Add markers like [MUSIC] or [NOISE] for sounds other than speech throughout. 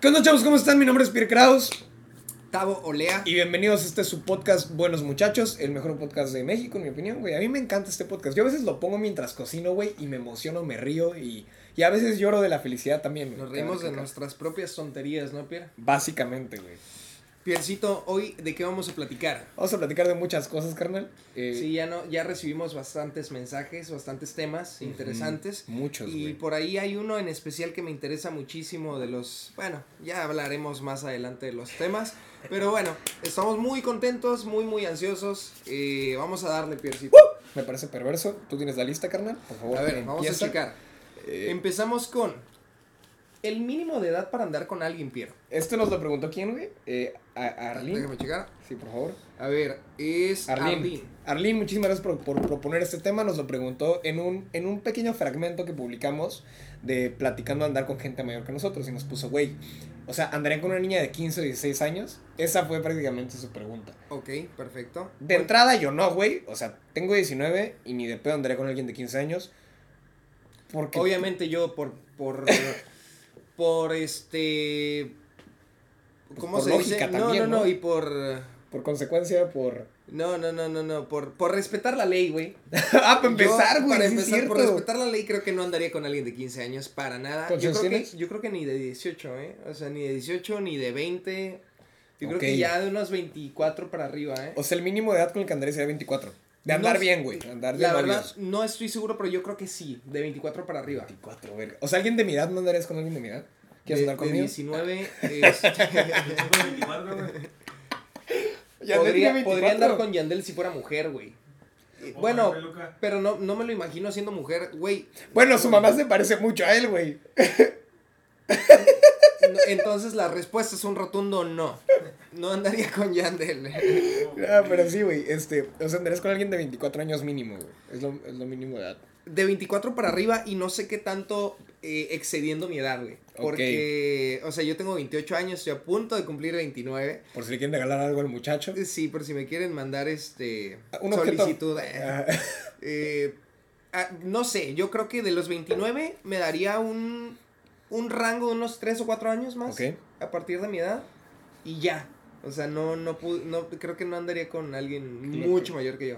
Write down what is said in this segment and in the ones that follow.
¿Qué onda, chavos? ¿Cómo están? Mi nombre es Pierre Kraus. Tavo Olea. Y bienvenidos a este su podcast Buenos Muchachos, el mejor podcast de México, en mi opinión, güey. A mí me encanta este podcast. Yo a veces lo pongo mientras cocino, güey, y me emociono, me río y, y a veces lloro de la felicidad también. Nos reímos de nuestras propias tonterías, ¿no, Pierre? Básicamente, güey. Piercito, hoy de qué vamos a platicar. Vamos a platicar de muchas cosas, carnal. Eh, Sí, ya no, ya recibimos bastantes mensajes, bastantes temas interesantes. Muchos, Y por ahí hay uno en especial que me interesa muchísimo de los, bueno, ya hablaremos más adelante de los temas, pero bueno, estamos muy contentos, muy muy ansiosos. eh, vamos a darle Piercito. Me parece perverso. ¿Tú tienes la lista, carnal? Por favor, A ver, vamos a checar. Eh, Empezamos con el mínimo de edad para andar con alguien, Pierre. Esto nos lo preguntó quién, güey. Eh, a- Arlene. Déjame checar. Sí, por favor. A ver, es Arlene. Arlene. Arlene, muchísimas gracias por, por proponer este tema. Nos lo preguntó en un, en un pequeño fragmento que publicamos de platicando andar con gente mayor que nosotros. Y nos puso, güey, o sea, ¿andarían con una niña de 15 o 16 años? Esa fue prácticamente su pregunta. Ok, perfecto. De entrada, yo no, güey. O sea, tengo 19 y ni de pedo andaría con alguien de 15 años. Porque. Obviamente yo por por [LAUGHS] por este ¿cómo por se lógica dice? también, no, no, ¿no? no, y por Por consecuencia, por. no, no, no, no, no, por por respetar la ley, güey. [LAUGHS] ah, para empezar, güey. Para sí empezar, por respetar la ley, creo que no andaría con alguien de 15 años para nada. ¿Cuántos Yo creo, que, yo creo que ni de 18, ¿eh? O sea, ni de 18, ni de 20. Yo creo que ya de unos 24 para arriba, ¿eh? O sea, el mínimo de edad con el que andaría sería 24. De andar No, bien, güey. Andar de La verdad, novios. no estoy seguro, pero yo creo que sí, de 24 para arriba. 24, verga. O sea, alguien de mi edad, ¿no andarías con alguien de mi edad? ¿Quieres de, andar de conmigo? 19 este, 24, güey. Podría, podría 24. andar con Yandel si fuera mujer, güey. Bueno, pero no, no me lo imagino siendo mujer, güey. Bueno, su mamá se parece mucho a él, güey. Entonces la respuesta es un rotundo no. No andaría con Yandel. [LAUGHS] Ah, pero sí, güey. Este, o sea, andarías con alguien de 24 años mínimo, güey. Es lo, es lo mínimo de edad. De 24 para arriba y no sé qué tanto eh, excediendo mi edad, güey. Porque, o sea, yo tengo 28 años, estoy a punto de cumplir 29. Por si le quieren regalar algo al muchacho. Sí, por si me quieren mandar este Un objeto. solicitud. eh. Ah, [LAUGHS] Eh, ah, no sé, yo creo que de los 29 me daría un, un rango de unos 3 o 4 años más Ok. a partir de mi edad y ya. O sea, no, no, pu- no creo que no andaría con alguien mucho mayor que yo.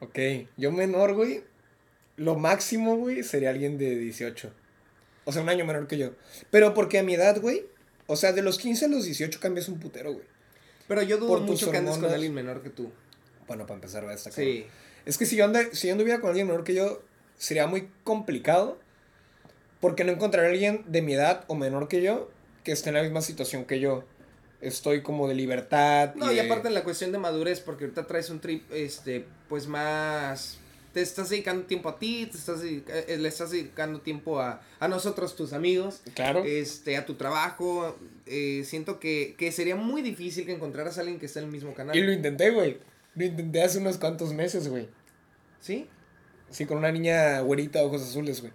ok. Yo menor, güey. Lo máximo, güey, sería alguien de 18. O sea, un año menor que yo. Pero porque a mi edad, güey. O sea, de los 15 a los 18 cambias un putero, güey. Pero yo dudo Por mucho que andes con alguien menor que tú. Bueno, para empezar, va a estar Sí. Es que si yo, ande- si yo anduviera con alguien menor que yo, sería muy complicado. Porque no encontraré a alguien de mi edad o menor que yo que esté en la misma situación que yo. Estoy como de libertad. No, y aparte en la cuestión de madurez, porque ahorita traes un trip, este, pues más... Te estás dedicando tiempo a ti, te estás eh, le estás dedicando tiempo a, a nosotros, tus amigos. Claro. este, a tu trabajo. eh, siento que, que sería muy difícil que encontraras a alguien que esté en el mismo canal. y lo intenté, güey. Lo intenté hace unos cuantos meses, güey. ¿Sí? Sí, con una niña güerita, ojos azules, güey.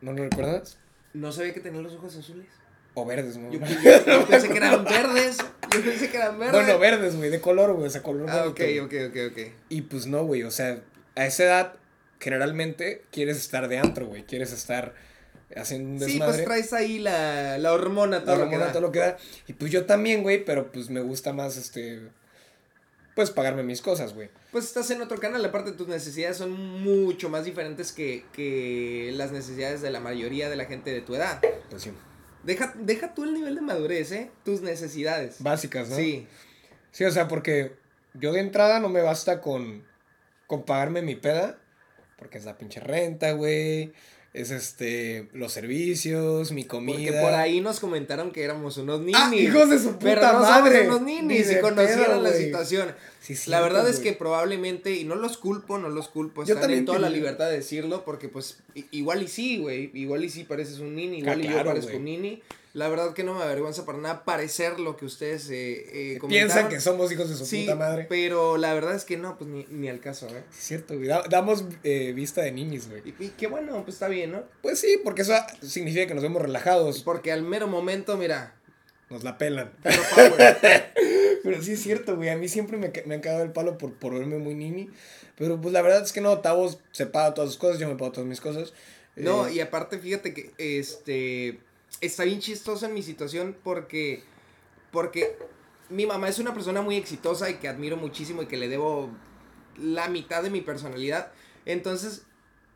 ¿No lo recuerdas? No sabía que tenía los ojos azules. O verdes, ¿no? Yo, yo- yo pensé que eran [LAUGHS] verdes. Yo pensé que eran verdes. bueno, verdes, güey, de color, güey, o sea, color Ah, bonito, ok, güey. ok, ok, ok. Y pues no, güey, o sea, a esa edad generalmente quieres estar de antro, güey, quieres estar haciendo un Sí, desmadre. pues traes ahí la, la hormona, la todo lo que hormona, da. todo lo que da. Y pues yo también, güey, pero pues me gusta más, este, pues pagarme mis cosas, güey. Pues estás en otro canal, aparte tus necesidades son mucho más diferentes que, que las necesidades de la mayoría de la gente de tu edad. Pues sí. Deja, deja tú el nivel de madurez, ¿eh? Tus necesidades. Básicas, ¿no? Sí. Sí, o sea, porque yo de entrada no me basta con, con pagarme mi peda, porque es la pinche renta, güey. Es este, los servicios, mi comida. Porque por ahí nos comentaron que éramos unos ninis. ¡Ah, hijos de su puta pero no madre! somos unos ninis Ni y conocieron pedo, la situación. Sí, la verdad es que probablemente, y no los culpo, no los culpo, Yo están también en toda la libertad de decirlo, porque pues igual y sí, güey, igual y sí pareces un nini, igual y Ah, claro, yo parezco un nini. La verdad que no me avergüenza para nada parecer lo que ustedes eh, eh, Piensan que somos hijos de su Sí, puta madre. pero la verdad es que no, pues ni, ni al caso, ¿eh? Es cierto, güey. Da- damos eh, vista de ninis, güey. Y, y qué bueno, pues está bien, ¿no? Pues sí, porque eso significa que nos vemos relajados. Porque al mero momento, mira, Nos la pelan. [LAUGHS] pero sí es cierto, güey. A mí siempre me, me han cagado el palo por, por verme muy nini. Pero pues la verdad es que no, Tavos se paga todas sus cosas, yo me pago todas mis cosas. No, Eh, y aparte, fíjate que este. Está bien chistoso en mi situación porque, porque mi mamá es una persona muy exitosa y que admiro muchísimo y que le debo la mitad de mi personalidad. Entonces,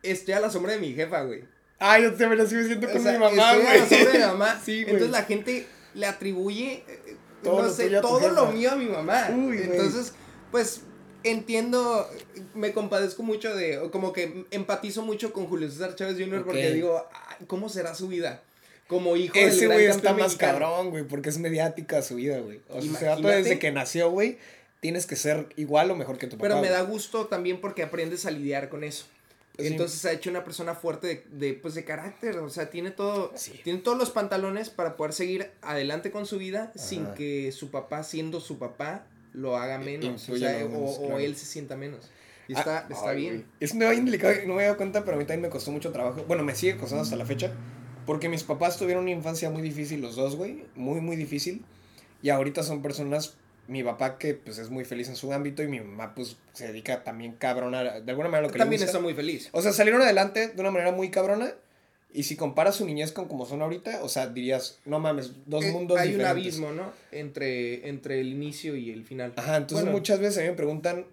estoy a la sombra de mi jefa, güey. Ay, yo también así me siento O con sea, mi mamá, estoy a la sombra de mi mamá. [LAUGHS] Sí, güey. Entonces la gente le atribuye, eh, Todo no lo sé, tuyo a tu todo lo mío a mi mamá. Uy, güey. Entonces, pues entiendo, me compadezco mucho de, como que empatizo mucho con Julio César Chávez Jr. porque Ok. digo, "Ay, ¿cómo será su vida? Como hijo Ese del gran güey está más mexicano". cabrón, güey, porque es mediática su vida, güey. O sea, ese vato Imagínate. desde que nació, güey, tienes que ser igual o mejor que tu papá. Pero me da gusto también porque aprendes a lidiar con eso. Sí. Entonces ha hecho una persona fuerte de, de, pues, de carácter, o sea, tiene todo, Sí. tiene todos los pantalones para poder seguir adelante con su vida sin Ajá. que su papá, siendo su papá, lo haga menos, o, sea, menos, o, o claro. él se sienta menos. Y Ah, está, está ay, bien. Es un tema bien delicado, no me he dado cuenta, pero a mí también me costó mucho trabajo. Bueno, me sigue costando hasta la fecha. Porque mis papás tuvieron una infancia muy difícil, los dos, güey. Muy, muy difícil. Y ahorita son personas. Mi papá, que pues es muy feliz en su ámbito, y mi mamá, pues se dedica también cabrona. De alguna manera lo que También le gusta. está muy feliz. O sea, salieron adelante de una manera muy cabrona. Y si comparas su niñez con como son ahorita, o sea, dirías, no mames, dos Eh, mundos Hay un diferentes. abismo, ¿no? Entre, entre el inicio y el final. Ajá, entonces Bueno. muchas veces a mí me preguntan,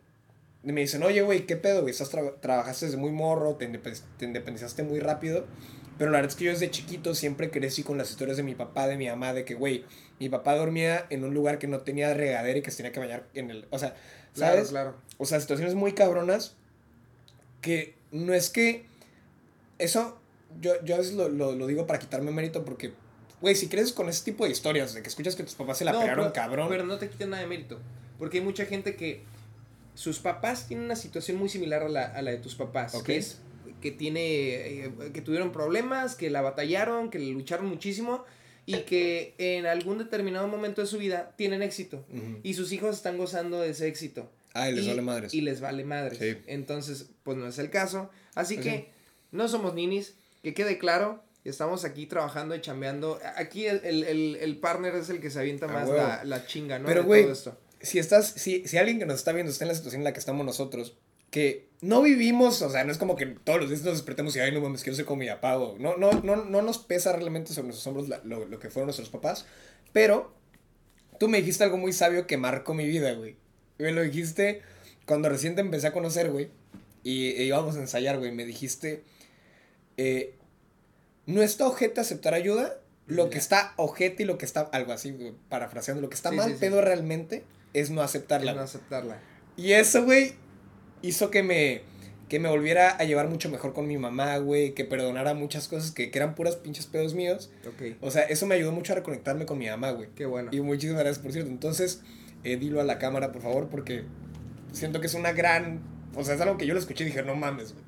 me dicen, oye, güey, ¿qué pedo, güey? Estás tra- trabajaste desde muy morro, te, independ- te independizaste muy rápido. Pero la verdad es que yo desde chiquito siempre crecí con las historias de mi papá, de mi mamá, de que, güey, mi papá dormía en un lugar que no tenía regadera y que se tenía que bañar en el... O sea, Claro, ¿sabes? claro. O sea, situaciones muy cabronas que no es que... Eso, yo, yo a veces lo, lo, lo digo para quitarme mérito porque, güey, si crees con ese tipo de historias, de que escuchas que tus papás se la No, pegaron pero, cabrón... Pero no te quiten nada de mérito. Porque hay mucha gente que sus papás tienen una situación muy similar a la, a la de tus papás. Ok. Que es que tiene. eh, que tuvieron problemas, que la batallaron, que lucharon muchísimo. Y que en algún determinado momento de su vida tienen éxito. Y sus hijos están gozando de ese éxito. Les y, vale madres. Y les vale madres. Sí. Entonces, pues no es el caso. Así que no somos ninis. Que quede claro. Estamos aquí trabajando y chambeando. Aquí el, el, el, el partner es el que se avienta más la, la chinga, ¿no? Pero, güey, si estás, si, si alguien que nos está viendo está en la situación en la que estamos nosotros, que no vivimos, o sea, no es como que todos los días nos despertemos y, ay, no mames, quiero ser como mi papá, o no, no, no, no nos pesa realmente sobre nuestros hombros la- lo, lo que fueron nuestros papás, pero tú me dijiste algo muy sabio que marcó mi vida, güey. Me lo dijiste cuando recién te empecé a conocer, güey, y e íbamos a ensayar, güey, me dijiste, eh, no está ojete aceptar ayuda, lo que está ojete y lo que está, algo así, güey, parafraseando, lo que está Sí, mal sí, sí. pedo realmente es no aceptarla. Es no güey. aceptarla. Y eso, güey, hizo que me, que me volviera a llevar mucho mejor con mi mamá, güey, que perdonara muchas cosas que, que eran puras pinches pedos míos. Ok. O sea, eso me ayudó mucho a reconectarme con mi mamá, güey. Qué bueno. Y muchísimas gracias, por cierto. Entonces, eh, dilo a la cámara, por favor, porque siento que es una gran... O sea, es algo que yo lo escuché y dije, no mames, güey.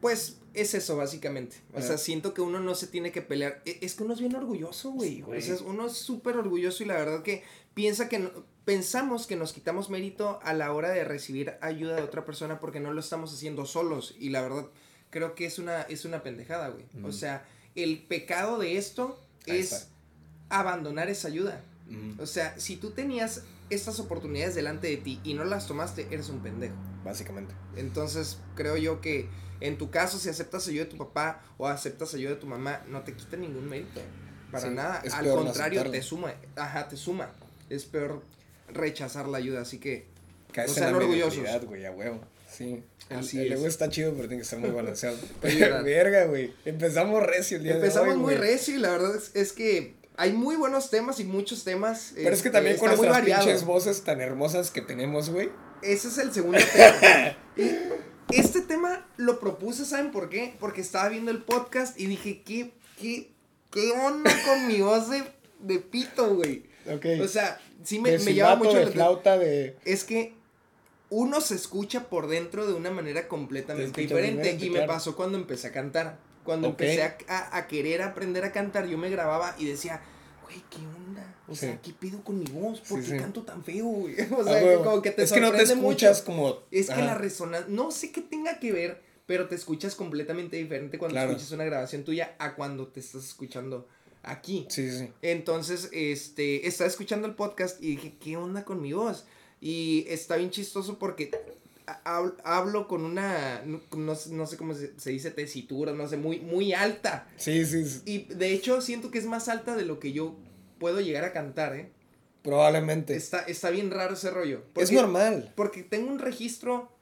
Pues es eso, básicamente. O sea, siento que uno no se tiene que pelear. E- Es que uno es bien orgulloso, güey. Sí, güey. O sea, uno es súper orgulloso y la verdad que piensa que no- pensamos que nos quitamos mérito a la hora de recibir ayuda de otra persona porque no lo estamos haciendo solos. Y la verdad, creo que es una, es una pendejada, güey. O sea, el pecado de esto Ahí es está. abandonar esa ayuda. O sea, si tú tenías estas oportunidades delante de ti y no las tomaste, eres un pendejo. Básicamente. Entonces, creo yo que en tu caso, si aceptas ayuda de tu papá o aceptas ayuda de tu mamá, no te quita ningún mérito. Para Sí, nada. Al no contrario, te suma. Ajá, te suma. Es peor rechazar la ayuda. Así que, Caes No en la sean orgullosos. güey, a huevo. Sí. El, Así el ego está chido, pero tiene que estar muy balanceado. [LAUGHS] Verdad. Verga, güey. Empezamos recio el día empezamos de hoy, muy güey. recio y la verdad es, es que hay muy buenos temas y muchos temas. Pero es que también con está muy nuestras pinches voces tan hermosas que tenemos, güey. Ese es el segundo tema. [LAUGHS] Este tema lo propuse, ¿saben por qué? Porque estaba viendo el podcast y dije, ¿qué, qué, qué onda con mi voz de, de pito, güey? Ok. O sea, sí me, me llama mucho de la flauta, de... Es que uno se escucha por dentro de una manera completamente Te escuchas diferente. diferente, y me pasó cuando empecé a cantar. Cuando empecé a, a- querer aprender a cantar, yo me grababa y decía, güey, ¿qué onda? O Sí. sea, ¿qué pedo con mi voz? ¿Por Sí, qué sí. canto tan feo, güey? [LAUGHS] O Ah, sea, como que te es que no te sorprende mucho. escuchas como... Es que la resonancia, no sé qué tenga que ver, pero te escuchas completamente diferente cuando Claro. escuchas una grabación tuya a cuando te estás escuchando aquí. Sí, sí, sí. Entonces, este, estaba escuchando el podcast y dije, ¿qué onda con mi voz? Y está bien chistoso porque ha- hab- hablo con una, no, no sé- cómo se, se dice, tesitura, no sé, muy, muy alta. Sí, sí, sí, Y de hecho siento que es más alta de lo que yo puedo llegar a cantar, ¿eh? probablemente. Está, está bien raro ese rollo. es normal. Porque tengo un registro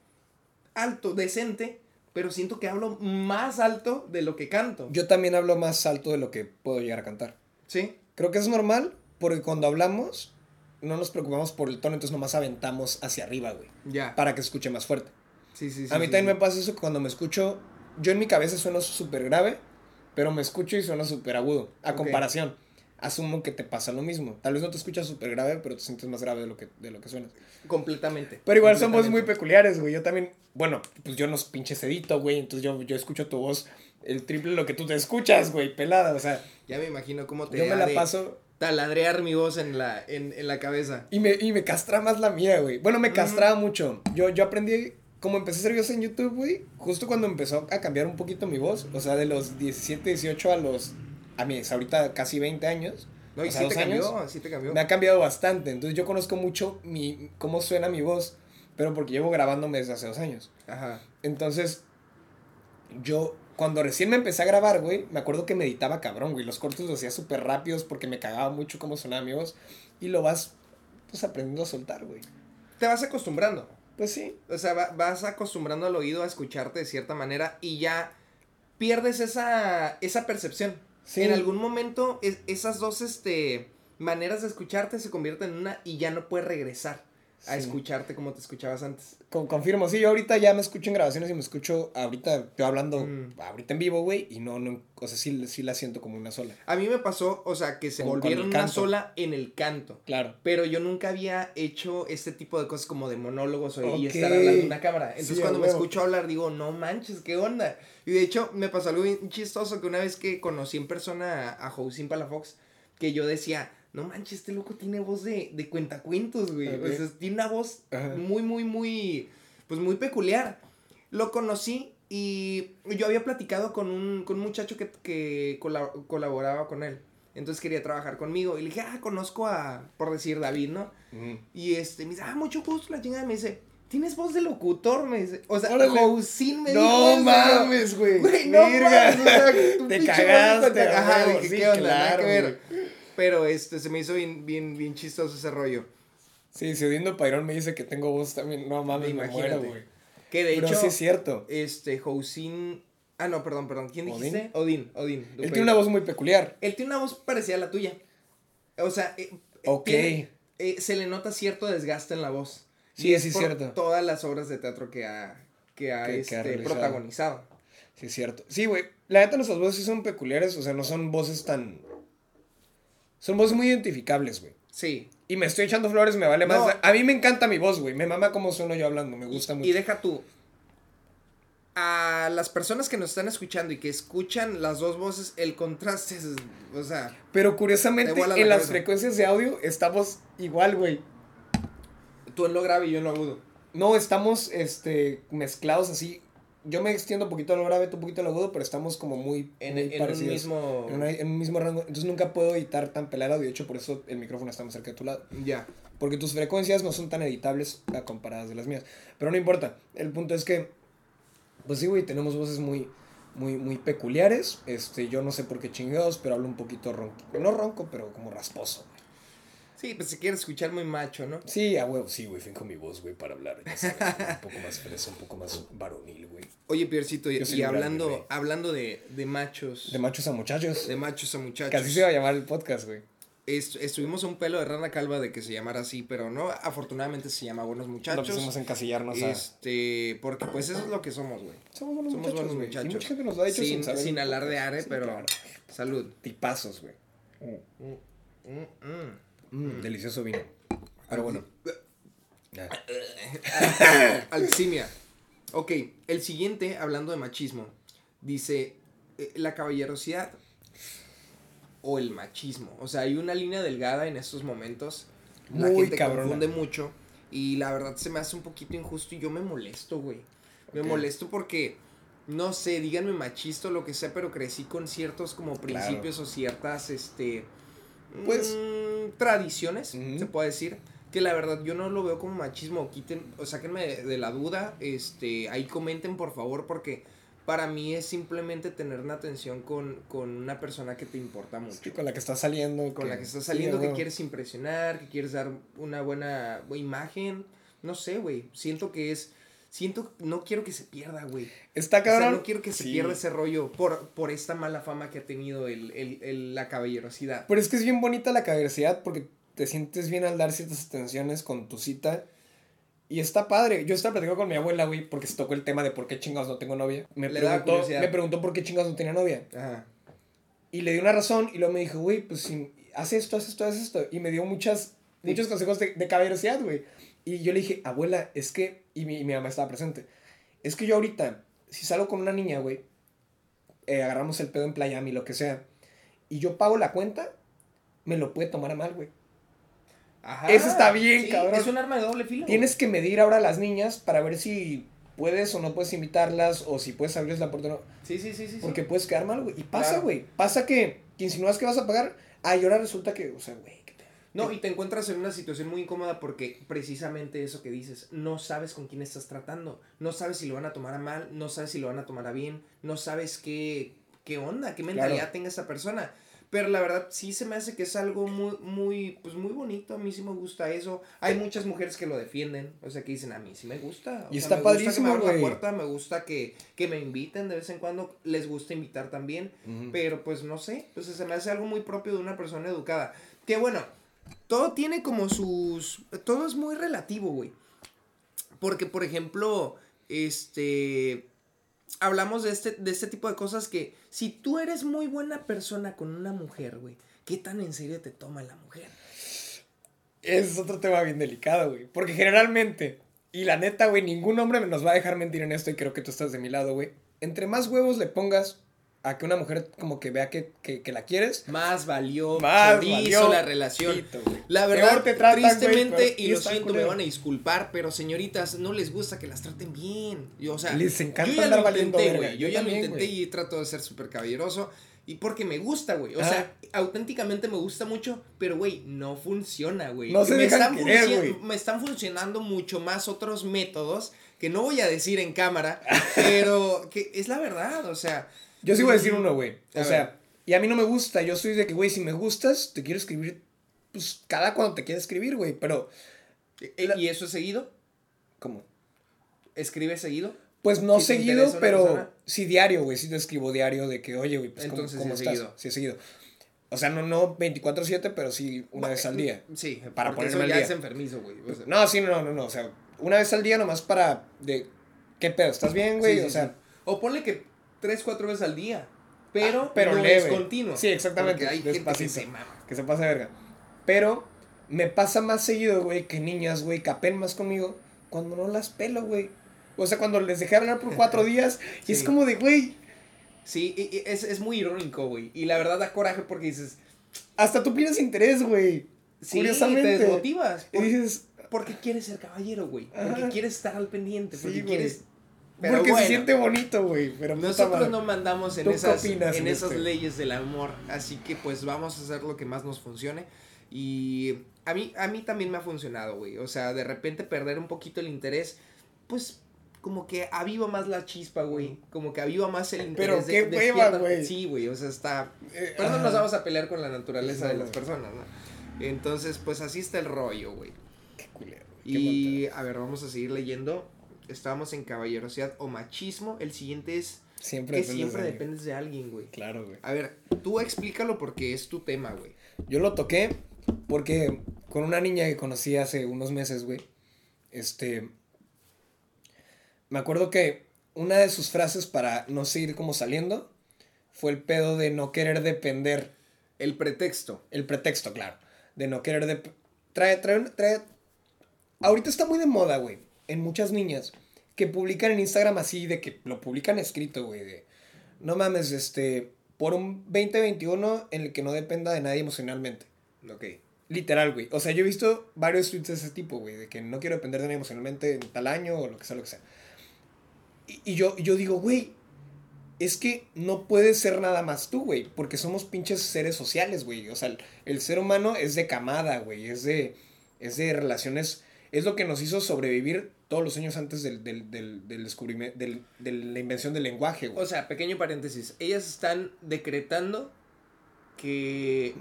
alto, decente, pero siento que hablo más alto de lo que canto. Yo también hablo más alto de lo que puedo llegar a cantar. Sí. Creo que es normal porque cuando hablamos no nos preocupamos por el tono, entonces nomás aventamos hacia arriba, güey, Ya. para que escuche más fuerte. Sí, sí, sí. a mí sí, también sí. me pasa eso que cuando me escucho, yo en mi cabeza sueno súper grave, pero me escucho y suena súper agudo, a comparación. Asumo que te pasa lo mismo. Tal vez no te escuchas súper grave, pero te sientes más grave de lo que, de lo que suenas. Completamente. Pero igual son voces muy Completamente. peculiares, güey. Yo también, bueno, pues yo no pinches edito, güey. Entonces yo, yo escucho tu voz el triple de lo que tú te escuchas, güey, pelada. O sea, Ya me imagino cómo te yo me la paso taladrear mi voz en la, en, en la cabeza. y me, y me castra más la mía, güey. Bueno, me castraba mucho. Yo, yo aprendí, como empecé a hacer videos en YouTube, güey, justo cuando empezó a cambiar un poquito mi voz. O sea, de los 17, 18 a los, a mis ahorita casi 20 años. No, y sí te años, cambió, sí te cambió. Me ha cambiado bastante. Entonces yo conozco mucho mi, cómo suena mi voz, pero porque llevo grabándome desde hace dos años. Ajá. Entonces, yo, cuando recién me empecé a grabar, güey, me acuerdo que meditaba cabrón, güey. Los cortos los hacía súper rápidos porque me cagaba mucho cómo sonaba mi voz. Y lo vas, pues, aprendiendo a soltar, güey. Te vas acostumbrando. Pues sí. O sea, va- vas acostumbrando al oído a escucharte de cierta manera y ya pierdes esa, esa percepción. En algún momento es- esas dos este, maneras de escucharte se convierten en una y ya no puedes regresar a Sí. escucharte como te escuchabas antes. Con- confirmo, sí, yo ahorita ya me escucho en grabaciones y me escucho ahorita, yo hablando Mm. ahorita en vivo, güey, y no, no, o sea, sí, sí la siento como una sola. A mí me pasó, o sea, que se Con- volvieron una sola en el canto. Claro. Pero yo nunca había hecho este tipo de cosas como de monólogos o y estar hablando en una cámara. Entonces Sí, cuando me escucho hablar digo, no manches, ¿qué onda? Y de hecho me pasó algo bien chistoso que una vez que conocí en persona a, a Josín Palafox, que yo decía, no manches, este loco tiene voz de, de cuentacuentos, güey. Ok. O sea, tiene una voz Ajá. muy, muy, muy, pues muy peculiar. Lo conocí y yo había platicado con un, con un muchacho que, que cola- colaboraba con él. Entonces quería trabajar conmigo. Y le dije, ah, conozco a, por decir, David, ¿no? Y este, me dice, ah, mucho gusto, la chingada. Me dice, ¿tienes voz de locutor? Me dice, o sea. Josín me dijo No mames, güey. Güey, no mames, o sea, tu [LAUGHS] Te cagaste, Ajá, dije, sí, ¿qué onda? Nada claro, que ver. Pero este, se me hizo bien, bien, bien chistoso ese rollo. Sí, si Odindo Pairón me dice que tengo voz también, no mames, me muero, güey. Que de Pero hecho, sí es cierto. este, Josín... Ah, no, perdón, perdón. ¿Quién ¿Odín? dijiste? Odín, Odín. Él Dupeiro. tiene una voz muy peculiar. Él tiene una voz parecida a la tuya. O sea, eh, eh, Ok. tiene- eh, se le nota cierto desgaste en la voz. Sí, Y es sí, por cierto. Todas las obras de teatro que ha, que ha, Que- que ha este, protagonizado. Sí, es cierto. Sí, güey. La neta, nuestras voces sí son peculiares. O sea, no son voces tan. Son voces muy identificables, güey. Sí. Y me estoy echando flores, me vale más. A mí me encanta mi voz, güey. Me mama cómo sueno yo hablando. Me gusta mucho. Y deja tú. A las personas que nos están escuchando y que escuchan las dos voces, el contraste es. O sea, Pero curiosamente, la en las frecuencias de audio estamos igual, güey. tú en lo grave y yo en lo agudo. No, estamos este, mezclados así. Yo me extiendo un poquito a lo grave, tú un poquito a lo agudo, pero estamos como muy, En, muy en un mismo. En, una- en un mismo rango. Entonces nunca puedo editar tan pelado. De hecho, por eso el micrófono está más cerca de tu lado. Ya. Porque tus frecuencias no son tan editables a comparadas de las mías. Pero no importa. El punto es que, pues sí, güey, tenemos voces muy, muy, muy peculiares. Este, yo no sé por qué chingados, pero hablo un poquito ronco. No ronco, pero como rasposo. güey. Sí, pues si quieres escuchar muy macho, ¿no? Sí, a huevo, sí, güey, finco mi voz, güey, para hablar. sabes, un poco más fresa, un poco más varonil, güey. Oye, Piercito, y, hablando, hablando de, de machos. De machos a muchachos. de machos a muchachos. Así se va a llamar el podcast, güey. Est- estuvimos a un pelo de rana calva de que se llamara así, pero no, afortunadamente se llama Buenos No Muchachos. quisimos encasillarnos a... este, porque pues eso es lo que somos, güey. Somos buenos Somos muchachos, buenos muchachos. Y mucha gente nos lo ha dicho sin, sin, saber sin alardear, eh. Sí, pero claro. salud. Tipazos, güey. Mm, mm. Mm, delicioso vino. Pero bueno. [COUGHS] Aleximia. Ok, el siguiente, hablando de machismo, dice eh, la caballerosidad o el machismo. O sea, hay una línea delgada en estos momentos. La Muy gente cabrona. confunde mucho y la verdad se me hace un poquito injusto y yo me molesto, güey. Me molesto porque, no sé, díganme machista o lo que sea, pero crecí con ciertos como Claro. principios o ciertas, este, Pues- mm, tradiciones, se puede decir. que la verdad yo no lo veo como machismo, quiten, o sáquenme de, de la duda, este, ahí comenten por favor, porque para mí es simplemente tener una atención con, con una persona que te importa mucho. Sí, con la que estás saliendo. Con la que estás sí, saliendo, que quieres impresionar, que quieres dar una buena imagen. No sé, güey. Siento que es. Siento. No quiero que se pierda, güey. Está O sea, cabrón. no quiero que se Sí. pierda ese rollo por, por esta mala fama que ha tenido el, el, el- la caballerosidad. Pero es que es bien bonita la caballerosidad porque te sientes bien al dar ciertas atenciones con tu cita. Y está padre. Yo estaba platicando con mi abuela, güey, porque se tocó el tema de por qué chingados no tengo novia. Me, Le preguntó, me preguntó por qué chingados no tenía novia. Ajá. Y le di una razón y luego me dijo, güey, pues si haz esto, haz esto, haz esto. Y me dio muchas, muchos consejos de, de caballerosidad, güey. Y yo le dije, abuela, es que, y mi, mi mamá estaba presente, es que yo ahorita, si salgo con una niña, güey, eh, agarramos el pedo en Playami, lo que sea, y yo pago la cuenta, me lo puede tomar a mal, güey. Ajá. Eso está bien, Sí, cabrón. Es un arma de doble filo. Tienes que medir ahora a las niñas para ver si puedes o no puedes invitarlas, o si puedes abrirles la puerta o no. Sí, sí, sí, sí. sí. Porque puedes quedar mal, güey. Y pasa, Claro. güey. Pasa que, que insinúas que vas a pagar. Ah, y ahora resulta que, o sea, güey. ¿Qué te- No, y te encuentras en una situación muy incómoda porque precisamente eso que dices, no sabes con quién estás tratando, no sabes si lo van a tomar a mal, no sabes si lo van a tomar a bien, no sabes qué, qué onda, qué mentalidad Claro. tenga esa persona. Pero la verdad sí se me hace que es algo muy, muy, pues muy bonito, a mí sí me gusta eso. Hay muchas mujeres que lo defienden, o sea, que dicen, a mí sí me gusta. o Y sea, está me gusta padrísimo, que me abran la puerta, me gusta que, que me inviten de vez en cuando, les gusta invitar también. Pero pues no sé, pues se me hace algo muy propio de una persona educada. Que bueno, todo tiene como sus... Todo es muy relativo, güey. Porque, por ejemplo, este... Hablamos de este, de este tipo de cosas que si tú eres muy buena persona con una mujer, güey, ¿qué tan en serio te toma la mujer? Es otro tema bien delicado, güey. Porque generalmente, y la neta, güey, ningún hombre nos va a dejar mentir en esto y creo que tú estás de mi lado, güey. Entre más huevos le pongas a que una mujer como que vea que, que, que la quieres, Más valió más valió la relación. pito. La verdad, te tratan, tristemente, y lo siento, me van a disculpar, pero señoritas, no les gusta que las traten bien. Yo, o sea, Les encanta yo ya andar lo intenté, güey. Yo, Yo ya también, lo intenté y trato de ser súper caballeroso. Y porque me gusta, güey. O sea, auténticamente me gusta mucho, pero, güey, no funciona, güey. No se me, dejan están querer, me están funcionando mucho más otros métodos que no voy a decir en cámara, [LAUGHS] pero que es la verdad, o sea. Yo sí voy a decir uno, güey. A O sea, y a mí no me gusta. Yo soy de que, güey, si me gustas, te quiero escribir, pues, cada cuando te quiera escribir, güey. Pero, eh, ¿Y eso es seguido? ¿cómo? ¿Escribe seguido? Pues no ¿Si te seguido, pero persona? sí diario, güey. Sí te escribo diario de que, oye, güey, pues ¿cómo- Entonces ¿cómo, sí es estás? seguido. Sí, seguido. O sea, no, no 24-7, pero sí una vez al día. Sí, Para ponerme eso al ya día. es enfermizo, güey. o sea. No, sí, no, no, no. O sea, una vez al día nomás para. de ¿Qué pedo? ¿Estás bien, güey? Sí, sí, o sea. O ponle que tres, cuatro veces al día. Pero, Ah, pero no leve. es continuo. Sí, exactamente, Porque hay gente que se mama. que se pasa de verga. Pero me pasa más seguido, güey, que niñas, güey, capen más conmigo cuando no las pelo, güey. O sea, cuando les dejé hablar por cuatro días y es como de, güey, Sí, y- y es, es muy irónico, güey. Y la verdad da coraje porque dices, hasta tú pierdes interés, güey. sí, Curiosamente. te desmotivas. Y por- dices, porque quieres ser caballero, güey. Porque quieres estar al pendiente. Porque Sí, quieres. Pero porque bueno, se siente bonito, güey. Pero Nosotros no mandamos en ¿Tú qué esas, en esas este? leyes del amor. Así que pues vamos a hacer lo que más nos funcione. Y a mí, a mí también me ha funcionado, güey. O sea, de repente perder un poquito el interés, pues como que aviva más la chispa, güey. Como que aviva más el interés. Pero qué hueva, güey. Sí, güey. O sea, está... Eh, Pero no nos vamos a pelear con la naturaleza No, de las personas, ¿no? Entonces, pues así está el rollo, güey. Qué culero. güey, qué Y a ver, vamos a seguir leyendo. Estábamos en caballerosidad o machismo. El siguiente es. Siempre que dependes siempre de dependes de alguien, güey. Claro, güey. A ver, tú explícalo porque es tu tema, güey. Yo lo toqué porque con una niña que conocí hace unos meses, güey. Este. Me acuerdo que una de sus frases para no seguir como saliendo fue el pedo de no querer depender. El pretexto. El pretexto, claro. De no querer dep Trae, trae, trae. Ahorita está muy de moda, güey. En muchas niñas que publican en Instagram así, de que lo publican escrito, güey. De no mames, este. Por un 2021 en el que no dependa de nadie emocionalmente. Ok. Literal, güey. O sea, yo he visto varios tweets de ese tipo, güey. De que no quiero depender de nadie emocionalmente en tal año o lo que sea, lo que sea. Y, y yo, yo digo, güey, es que no puedes ser nada más tú, güey. Porque somos pinches seres sociales, güey. O sea, el, el ser humano es de camada, güey. Es de, Es de relaciones. Es lo que nos hizo sobrevivir todos los años antes del, del, del, del descubrimiento, del, de la invención del lenguaje, güey. O sea, pequeño paréntesis. Ellas están decretando que,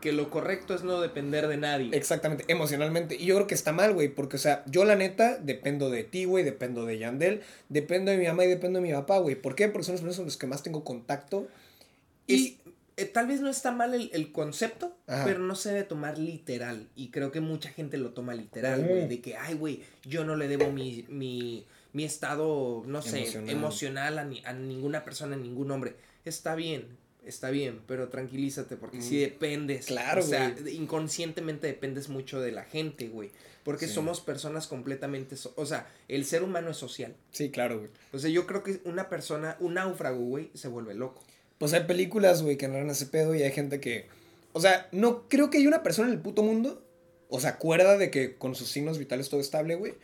que lo correcto es no depender de nadie. Exactamente, emocionalmente. Y yo creo que está mal, güey, porque, o sea, yo la neta dependo de ti, güey, dependo de Yandel, dependo de mi mamá y dependo de mi papá, güey. ¿Por qué? Porque son los personas con los que más tengo contacto. Y eh, tal vez no está mal el, el concepto, Ajá. pero no se debe tomar literal. Y creo que mucha gente lo toma literal, Mm. güey. De que, ay, güey, yo no le debo mi, mi, mi estado, no sé, Emocional. emocional, a, ni- a ninguna persona, a ningún hombre. Está bien, está bien, pero tranquilízate porque si Mm. dependes. Claro, O sea, inconscientemente dependes mucho de la gente, güey. Porque Sí. somos personas completamente, so- o sea, el ser humano es social. Sí, claro, güey. O sea, yo creo que una persona, un náufrago, güey, se vuelve loco. Pues hay películas, güey, que narran ese pedo y hay gente que... O sea, no creo que haya una persona en el puto mundo, o sea, acuerda de que con sus signos vitales todo estable, güey,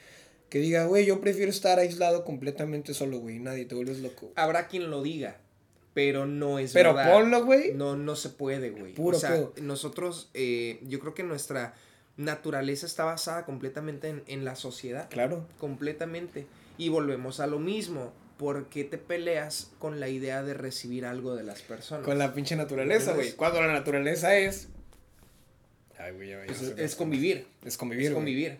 que diga, güey, yo prefiero estar aislado completamente solo, güey, nadie, te vuelves loco. Habrá quien lo diga, pero no es Pero verdad. ponlo, güey. No, no se puede, güey. Puro o sea, pedo. nosotros, eh, yo creo que nuestra naturaleza está basada completamente en, en la sociedad. Claro. Completamente. Y volvemos a lo mismo. ¿Por qué te peleas con la idea de recibir algo de las personas? Con la pinche naturaleza, güey. Cuando la naturaleza es... Ay, güey, ya, ya Pues es, convivir. Es convivir, es convivir.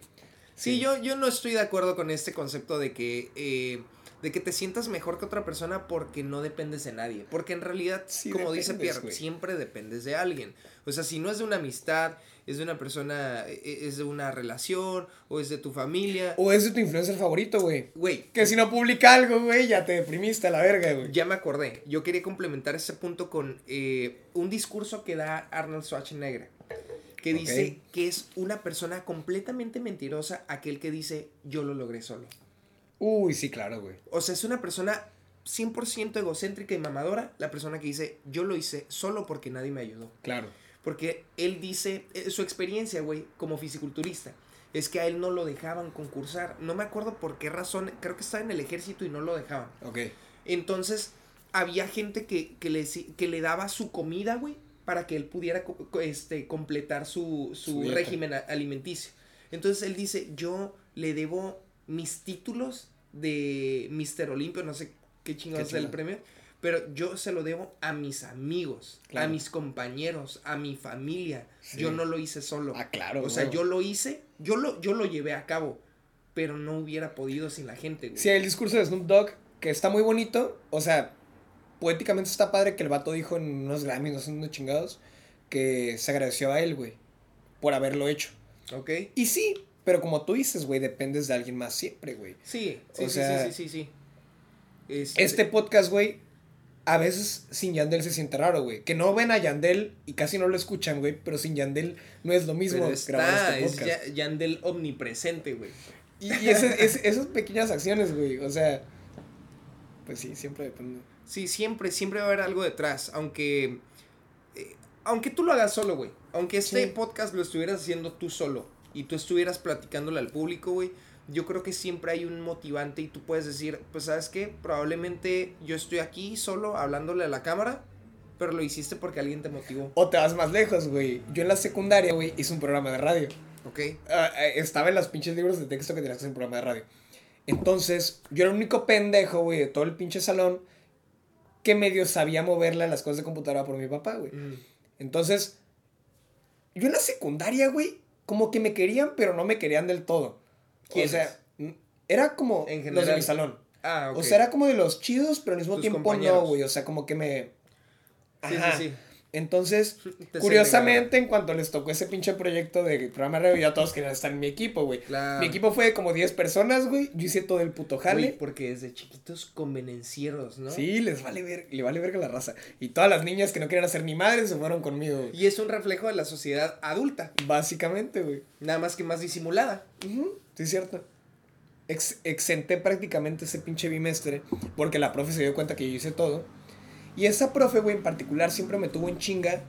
Sí, Sí. yo, yo no estoy de acuerdo con este concepto de que, eh, de que te sientas mejor que otra persona porque no dependes de nadie. Porque en realidad, Sí como dice Pierre, siempre dependes de alguien. O sea, si no es de una amistad, es de una persona, eh, es de una relación o es de tu familia. O es de tu influencer favorito, güey. Güey, Que si no publica algo, güey, ya te deprimiste a la verga, güey. ya me acordé. Yo quería complementar ese punto con eh, un discurso que da Arnold Schwarzenegger. Que dice que es una persona completamente mentirosa aquel que dice yo lo logré solo. Uy, sí, claro, güey. O sea, es una persona 100% egocéntrica y mamadora, la persona que dice, yo lo hice solo porque nadie me ayudó. Claro. Porque él dice, eh, su experiencia, güey, como fisiculturista, es que a él no lo dejaban concursar. No me acuerdo por qué razón, creo que estaba en el ejército y no lo dejaban. Ok. Entonces, había gente que, que, le, que le daba su comida, güey, para que él pudiera este, completar su, su régimen alimenticio. Entonces, él dice, yo le debo mis títulos de Mister Olimpio, no sé qué chingados es el premio, pero yo se lo debo a mis amigos, a mis compañeros, a mi familia. Sí. Yo no lo hice solo. Ah, claro, o sea, yo lo hice, yo lo, yo lo llevé a cabo, pero no hubiera podido sin la gente, güey. Sí, el discurso de Snoop Dogg, que está muy bonito, o sea, poéticamente está padre que el vato dijo en unos Grammys, no sé dónde chingados, que se agradeció a él, güey, por haberlo hecho. ¿Ok? Y sí, pero como tú dices, güey, dependes de alguien más siempre, güey. Sí, sí, O sí, sea, sí, sí, sí, sí. Este podcast, güey, a veces sin Yandel se siente raro, güey. Que no ven a Yandel y casi no lo escuchan, güey, pero sin Yandel no es lo mismo grabar este es podcast. Ya- Yandel omnipresente, güey. Y, y ese- ese- esas pequeñas acciones, güey, o sea, pues sí, siempre depende. Sí, siempre, siempre va a haber algo detrás, aunque... eh, aunque tú lo hagas solo, güey. Aunque este Sí. podcast lo estuvieras haciendo tú solo y tú estuvieras platicándole al público, güey. Yo creo que siempre hay un motivante y tú puedes decir, pues sabes qué, probablemente yo estoy aquí solo hablándole a la cámara, pero lo hiciste porque alguien te motivó. O te vas más lejos, güey. Yo en la secundaria, güey, hice un programa de radio. ¿Ok? Ah, eh, estaba en los pinches libros de texto que tenías que hacer un programa de radio. Entonces, yo era el único pendejo, güey, de todo el pinche salón que medio sabía moverle a las cosas de computadora por mi papá, güey. Mm, Entonces, yo en la secundaria, güey, como que me querían, pero no me querían del todo. O sea, era como En los de mi salón. Ah, ok. O sea, era como de los chidos, pero al mismo Tus tiempo compañeros. no, güey. O sea, como que me... Ajá. sí, sí. Entonces, [LAUGHS] Te curiosamente, en cuanto les tocó ese pinche proyecto de programa de radio, ya todos querían estar en mi equipo, güey. Claro. Mi equipo fue de como 10 personas, güey. Yo hice todo el puto Güey, jale. porque desde chiquitos convenencieros, ¿no? Sí, les vale ver, le vale verga la raza. Y todas las niñas que no querían hacer ni madres se fueron conmigo, güey. Y es un reflejo de la sociedad adulta, Básicamente, güey. nada más que más disimulada. Ujú, Sí, es cierto. Ex- exenté prácticamente ese pinche bimestre porque la profe se dio cuenta que yo hice todo. Y esa profe, güey, en particular siempre me tuvo en chinga.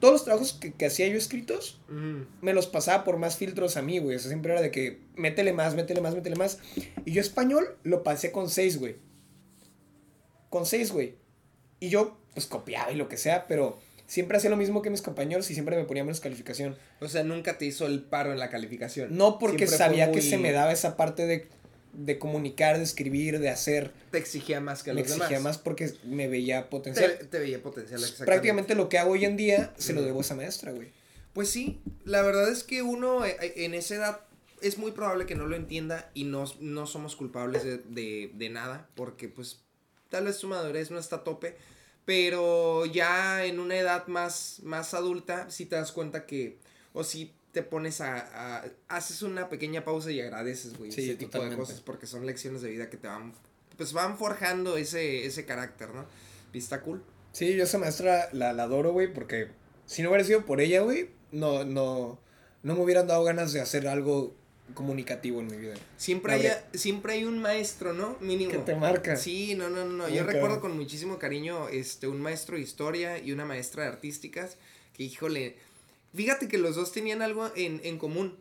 Todos los trabajos que, que hacía yo escritos, Mm, me los pasaba por más filtros a mí, güey. O sea, siempre era de que métele más, métele más, métele más. Y yo español lo pasé con seis, güey. Con seis, güey. Y yo, pues copiaba y lo que sea, pero siempre hacía lo mismo que mis compañeros y siempre me ponía menos calificación. O sea, nunca te hizo el paro en la calificación. No porque Siempre sabía que se me daba esa parte de, de comunicar, de escribir, de hacer. Te exigía más que Me los exigía demás. más porque me veía Te, potencial. te veía potencial, exactamente. Prácticamente lo que hago hoy en día se lo debo a esa maestra, güey. Pues sí, la verdad es que uno eh, eh, en esa edad es muy probable que no lo entienda y no, no somos culpables de, de- de nada, porque pues tal vez su madurez no está a tope, pero ya en una edad más, más adulta sí te das cuenta que, o si te pones a, a- haces una pequeña pausa y agradeces, güey, Sí, ese tipo de cosas, porque son lecciones de vida que te van, pues van forjando ese, ese carácter, ¿no? Y está cool. Sí, yo esa maestra la, la adoro, güey, porque si no hubiera sido por ella, güey, no, no, no me hubieran dado ganas de hacer algo comunicativo en mi vida. Siempre La hay, verdad. siempre hay un maestro, ¿no? Mínimo. Que te marca. Sí, no, no, no. Muy Yo recuerdo con muchísimo cariño este, un maestro de historia y una maestra de artísticas que, híjole, fíjate que los dos tenían algo en, en común,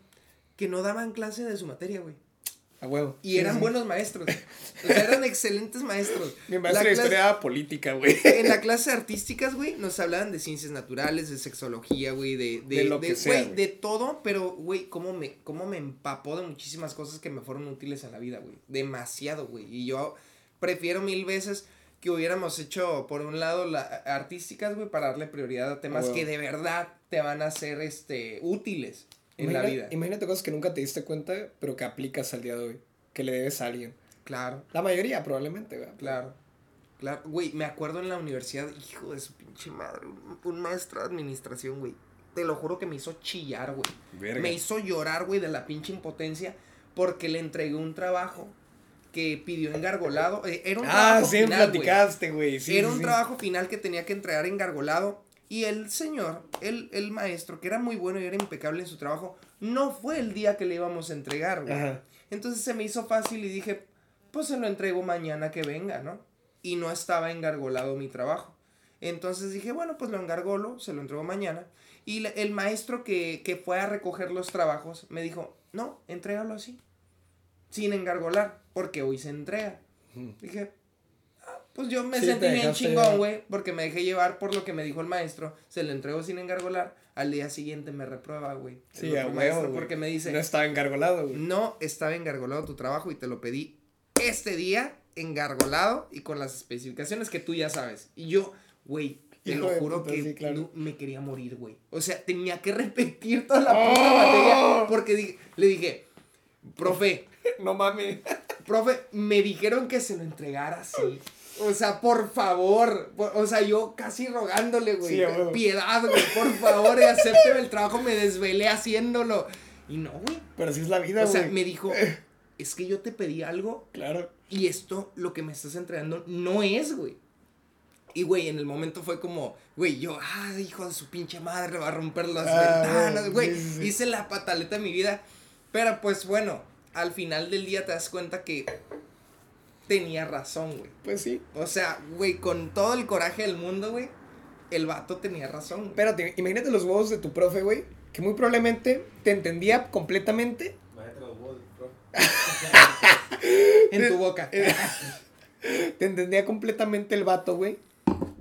que no daban clase de su materia, güey. A huevo. Y Sí, eran sí. buenos maestros. [LAUGHS] O sea, eran excelentes maestros. Mi maestra La de clase- historia política, güey. En la clase de artísticas, güey, nos hablaban de ciencias naturales, de sexología, güey, de, de, De lo que sea, güey, güey. de todo, pero, güey, cómo me, cómo me empapó de muchísimas cosas que me fueron útiles en la vida, güey. Demasiado, güey. Y yo prefiero mil veces que hubiéramos hecho, por un lado, la artísticas, güey, para darle prioridad a temas que de verdad te van a ser, este, útiles en la Imagina- vida. Imagínate cosas que nunca te diste cuenta, pero que aplicas al día de hoy. Que le debes a alguien. Claro. La mayoría, probablemente, güey. Claro. Claro, güey, me acuerdo en la universidad, hijo de su pinche madre, un, un maestro de administración, güey. Te lo juro que me hizo chillar, güey. Verga. Me hizo llorar, güey, de la pinche impotencia porque le entregué un trabajo que pidió engargolado. eh, Era un Ah, trabajo sí, final, platicaste, güey. Sí, Era sí, un trabajo final que tenía que entregar engargolado. Y el señor, el, el maestro, que era muy bueno y era impecable en su trabajo, no fue el día que le íbamos a entregar, güey. Entonces se me hizo fácil y dije, pues se lo entrego mañana que venga, ¿no? Y no estaba engargolado mi trabajo. Entonces dije, bueno, pues lo engargolo, se lo entrego mañana. Y el maestro que, que fue a recoger los trabajos me dijo, no, entrégalo así, sin engargolar, porque hoy se entrega. Dije, "Ah, pues yo me Sí, sentí bien chingón, güey, porque me dejé llevar por lo que me dijo el maestro, se lo entrego sin engargolar, al día siguiente me reprueba, güey. Sí, a huevo, porque me dice, No estaba engargolado, güey. no estaba engargolado tu trabajo y te lo pedí este día engargolado y con las especificaciones que tú ya sabes. Y yo, güey, te Hijo lo juro puta, que sí, claro. no- me quería morir, güey. O sea, tenía que [LAUGHS] repetir toda la puta ¡Oh! materia porque di- le dije, profe, [LAUGHS] No mames. profe, me dijeron que se lo entregara así. O sea, por favor. por- o sea, yo casi rogándole, güey. Sí, piedad, güey. Por favor, acépteme el trabajo. Me desvelé haciéndolo. Y no, güey. Pero así es la vida, O sea, güey. me dijo, es que yo te pedí algo Claro. y esto, lo que me estás entregando, no es, güey. Y, güey, en el momento fue como, güey, yo, ah, hijo de su pinche madre, va a romper las Ah, ventanas, güey, güey. sí, sí, sí. Hice la pataleta de mi vida. Pero, pues, bueno, al final del día te das cuenta que tenía razón, güey. Pues sí. O sea, güey, con todo el coraje del mundo, güey, el vato tenía razón. güey. Espérate, imagínate los huevos de tu profe, güey. Que muy probablemente te entendía completamente. Bájate los huevos, bro. [LAUGHS] En tu boca. Te entendía completamente el vato, güey.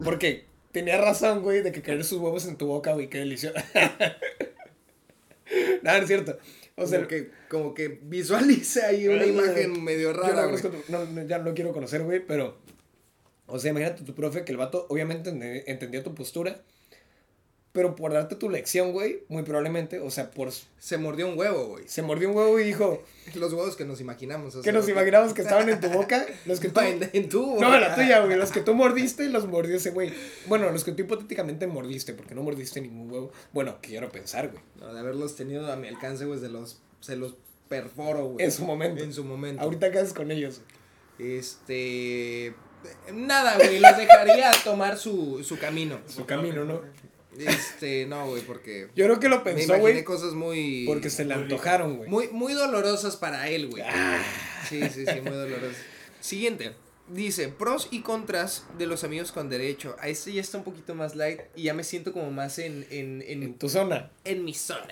Porque tenía razón, güey, de que caer sus huevos en tu boca, güey. Qué delicioso. [LAUGHS] Nada, no es cierto. O sea, como que, como que visualice ahí una imagen medio Yo no rara, tu- no, no, ya no quiero conocer, güey, pero. O sea, imagínate tu profe que el vato obviamente ente- entendía tu postura. Pero por darte tu lección, güey, muy probablemente, o sea, por. Se mordió un huevo, güey. Se mordió un huevo y dijo. [LAUGHS] Los huevos que nos imaginamos. o Que nos imaginamos que estaban en tu [LAUGHS] boca. Los que tú. En, en tu No, la tuya, güey. Los que tú mordiste, los mordió ese güey. Bueno, los que tú hipotéticamente mordiste, porque no mordiste ningún huevo. Bueno, quiero pensar, güey. No, de haberlos tenido a mi alcance, güey, se los, se los perforo, güey. En su momento. En su momento. Ahorita qué haces con ellos. Este. Nada, güey, los dejaría tomar su, su camino. Su camino, ¿no? Este, no, güey, porque. Yo creo que lo pensó, güey. cosas muy. Porque se le muy antojaron, güey. Muy, muy dolorosas para él, güey. Ah. Sí, sí, sí, muy dolorosas. Siguiente. Dice, pros y contras de los amigos con derecho. A este ya está un poquito más light y ya me siento como más en, en, en, En tu zona. en mi zona.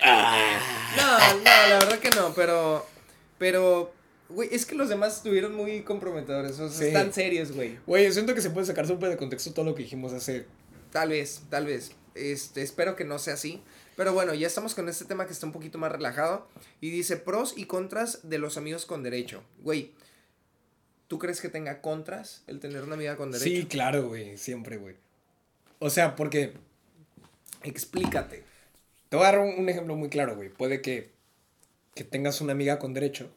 No, no, la verdad que no, pero, pero, güey, es que los demás estuvieron muy comprometedores, o sea, Sí. están serios, güey. Güey, yo siento que se puede sacar súper de contexto todo lo que dijimos hace. Tal vez, tal vez. Este, espero que no sea así. Pero bueno, ya estamos con este tema que está un poquito más relajado. Y dice pros y contras de los amigos con derecho. Güey, ¿tú crees que tenga contras el tener una amiga con derecho? Sí, claro, güey, siempre, güey. O sea, porque Explícate. te voy a dar un, un ejemplo muy claro, güey. Puede que, que tengas una amiga con derecho,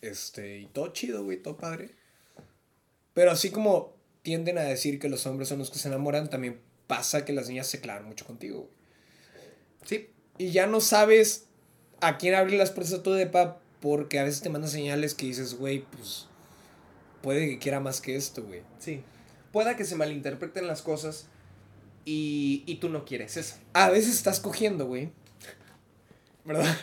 este, y todo chido, güey, todo padre. Pero así como tienden a decir que los hombres son los que se enamoran, también pasa que las niñas se clavan mucho contigo, güey. Sí. Y ya no sabes a quién abrir las puertas a tu depa porque a veces te mandan señales que dices, güey, pues puede que quiera más que esto, güey. Sí. Pueda que se malinterpreten las cosas y, y tú no quieres eso. A veces estás cogiendo, güey. ¿Verdad?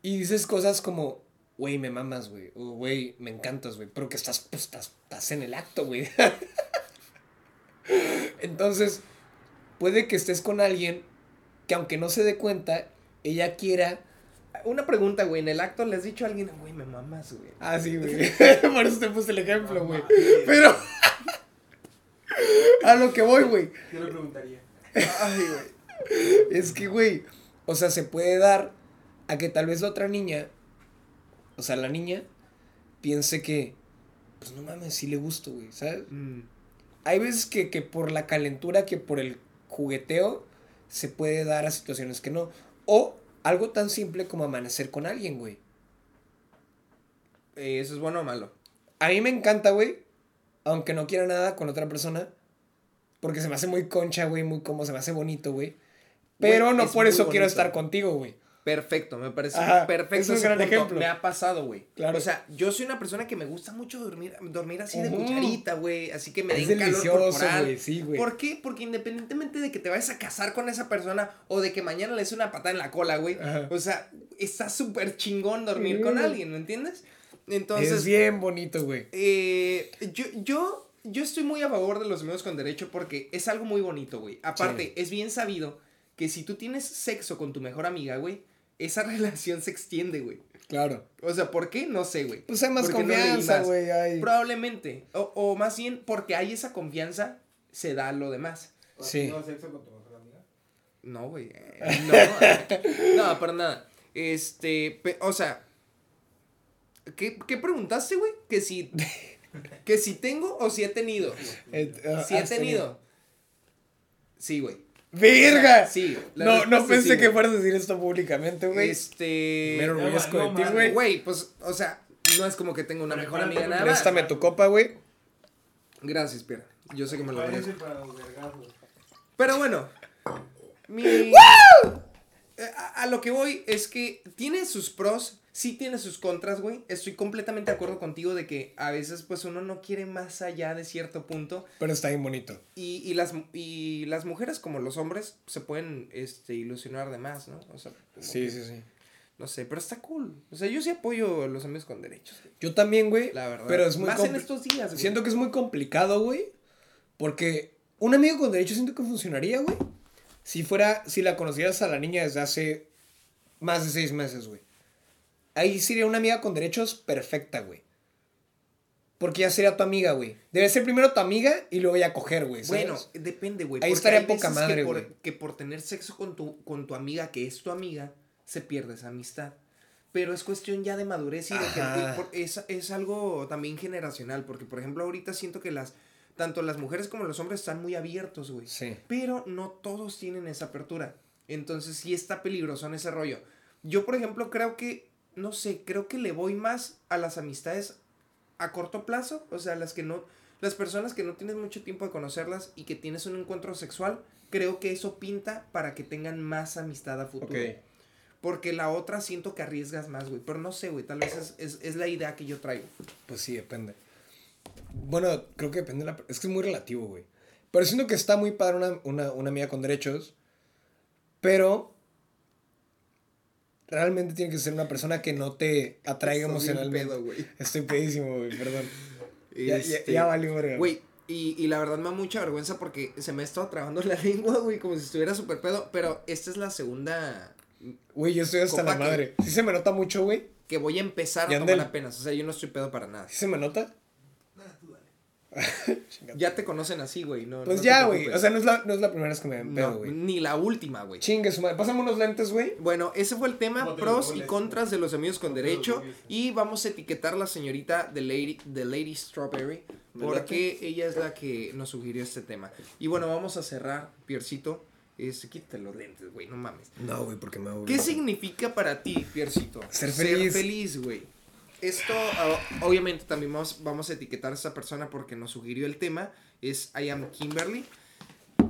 Y dices cosas como, güey, me mamas, güey. O, güey, me encantas, güey. Pero que estás, pues, estás, estás en el acto, güey. [LAUGHS] Entonces, puede que estés con alguien que aunque no se dé cuenta, ella quiera... Una pregunta, güey. En el acto le has dicho a alguien, güey, me mamas, güey. Ah, sí, güey. [LAUGHS] [LAUGHS] Por eso te puse el ejemplo, güey. Pero... [LAUGHS] A lo que voy, güey. Yo le preguntaría. Ay, güey. Es que, güey, o sea, se puede dar a que tal vez la otra niña, o sea, la niña, piense que, pues no mames, sí le gusto, güey, ¿sabes? Mm. Hay veces que, que por la calentura, que por el jugueteo, se puede dar a situaciones que no. O algo tan simple como amanecer con alguien, güey. Eh, ¿Eso es bueno o malo? A mí me encanta, güey, aunque no quiera nada con otra persona, porque se me hace muy concha, güey, muy como se me hace bonito, güey. Pero Güey, no es por eso quiero estar contigo, güey. Perfecto, me parece Ajá, perfecto. es un gran punto. ejemplo. Me ha pasado, güey. Claro. O sea, yo soy una persona que me gusta mucho dormir, dormir así de Ujú. cucharita, güey. Así que me den calor corporal. güey, sí, güey. ¿Por qué? Porque independientemente de que te vayas a casar con esa persona o de que mañana le des una patada en la cola, güey. O sea, está súper chingón dormir con Mm. alguien, ¿me entiendes? Entonces, es bien bonito, güey. eh, yo, yo, yo estoy muy a favor de los amigos con derecho porque es algo muy bonito, güey. Aparte, Sí. es bien sabido que si tú tienes sexo con tu mejor amiga, güey, esa [LAUGHS] relación se extiende, güey. Claro. O sea, ¿por qué? No sé, güey. Pues hay más no confianza, güey. Probablemente. O, o más bien, porque hay esa confianza, se da lo demás. ¿Has Sí. tenido sexo con tu mejor amiga? No, güey. eh, No, no, para nada. Este, pe- o sea, ¿qué, qué preguntaste, güey? Que si, que si tengo o si he tenido. [LAUGHS] Eh, ah, Si he tenido. Sí, güey. ¡Verga! Sí. la No, no pensé sí, que fueras a decir esto públicamente, güey. Este. Mero no, orgulloso no de ti, güey. Güey, pues, o sea, no es como que tenga una mejor amiga nada. Préstame tu copa, güey. Gracias, Pierre. Yo sé que me lo merezco. Pero bueno, mi... Eh, A, a lo que voy es que tiene sus pros, sí tiene sus contras, güey. Estoy completamente de acuerdo contigo de que a veces pues uno no quiere más allá de cierto punto. Pero está bien bonito. Y, y las, y las mujeres como los hombres se pueden este, ilusionar de más, ¿no? O sea, Sí, que- sí, sí. No sé, pero está cool. O sea, yo sí apoyo a los amigos con derechos. güey. Yo también, güey. La verdad. Pero es muy Más en estos días, güey. Siento que es muy complicado, güey. Porque un amigo con derecho siento que funcionaría, güey. Si fuera, si la conocieras a la niña desde hace más de seis meses, güey. Ahí sería una amiga con derechos perfecta, güey. Porque ya sería tu amiga, güey. Debe ser primero tu amiga y luego ya coger, güey. ¿sabes? Bueno, depende, güey. Ahí estaría poca madre, güey. que por tener sexo con tu, con tu amiga, que es tu amiga, se pierde esa amistad. Pero es cuestión ya de madurez y de que es, es algo también generacional. Porque, por ejemplo, ahorita siento que las tanto las mujeres como los hombres están muy abiertos, güey. Sí. Pero no todos tienen esa apertura. Entonces sí está peligroso en ese rollo. Yo, por ejemplo, creo que, no sé, creo que le voy más a las amistades a corto plazo. O sea, las que no, las personas que no tienes mucho tiempo de conocerlas y que tienes un encuentro sexual, creo que eso pinta para que tengan más amistad a futuro. Porque la otra siento que arriesgas más, güey. Pero no sé, güey. Tal vez es, es, es la idea que yo traigo. Pues sí, depende. Bueno, creo que depende de la... Es que es muy relativo, güey. Pero siento que está muy padre una, una, una amiga con derechos. Pero... Realmente tiene que ser una persona que no te atraiga Estoy emocionalmente. pedo, güey. Estoy pedísimo, güey, perdón. Ya, ya, Este, ya valió, verga. Güey, y, y la verdad me da mucha vergüenza porque se me ha estado trabando la [LAUGHS] lengua, güey, como si estuviera súper pedo. Pero esta es la segunda Güey, yo estoy hasta la Copa que- madre. Sí se me nota mucho, güey. que voy a empezar a tomar apenas. O sea, yo no estoy pedo para nada. Sí se me nota. Nada, tú dale. Chingate. [LAUGHS] Ya te conocen así, güey. No, Pues no ya, güey. O sea, no es, la, no es la primera vez que me pedo, No, güey. ni la última, güey. Chingue su madre. Pásame unos lentes, güey. Bueno, ese fue el tema, ¿Cómo te pros y contras de los amigos con ¿Cómo te lo derecho. Y vamos a etiquetar a la señorita de Lady, de Lady Strawberry. Porque ella es la que nos sugirió este tema. Y bueno, vamos a cerrar, Piercito. Este, quítate los lentes, güey, no mames. No, güey, porque me hago. ¿Qué significa para ti, Piercito? Ser feliz. Ser feliz, güey. Esto, ah, obviamente, también vamos, vamos a etiquetar a esa persona porque nos sugirió el tema. Es I am Kimberly.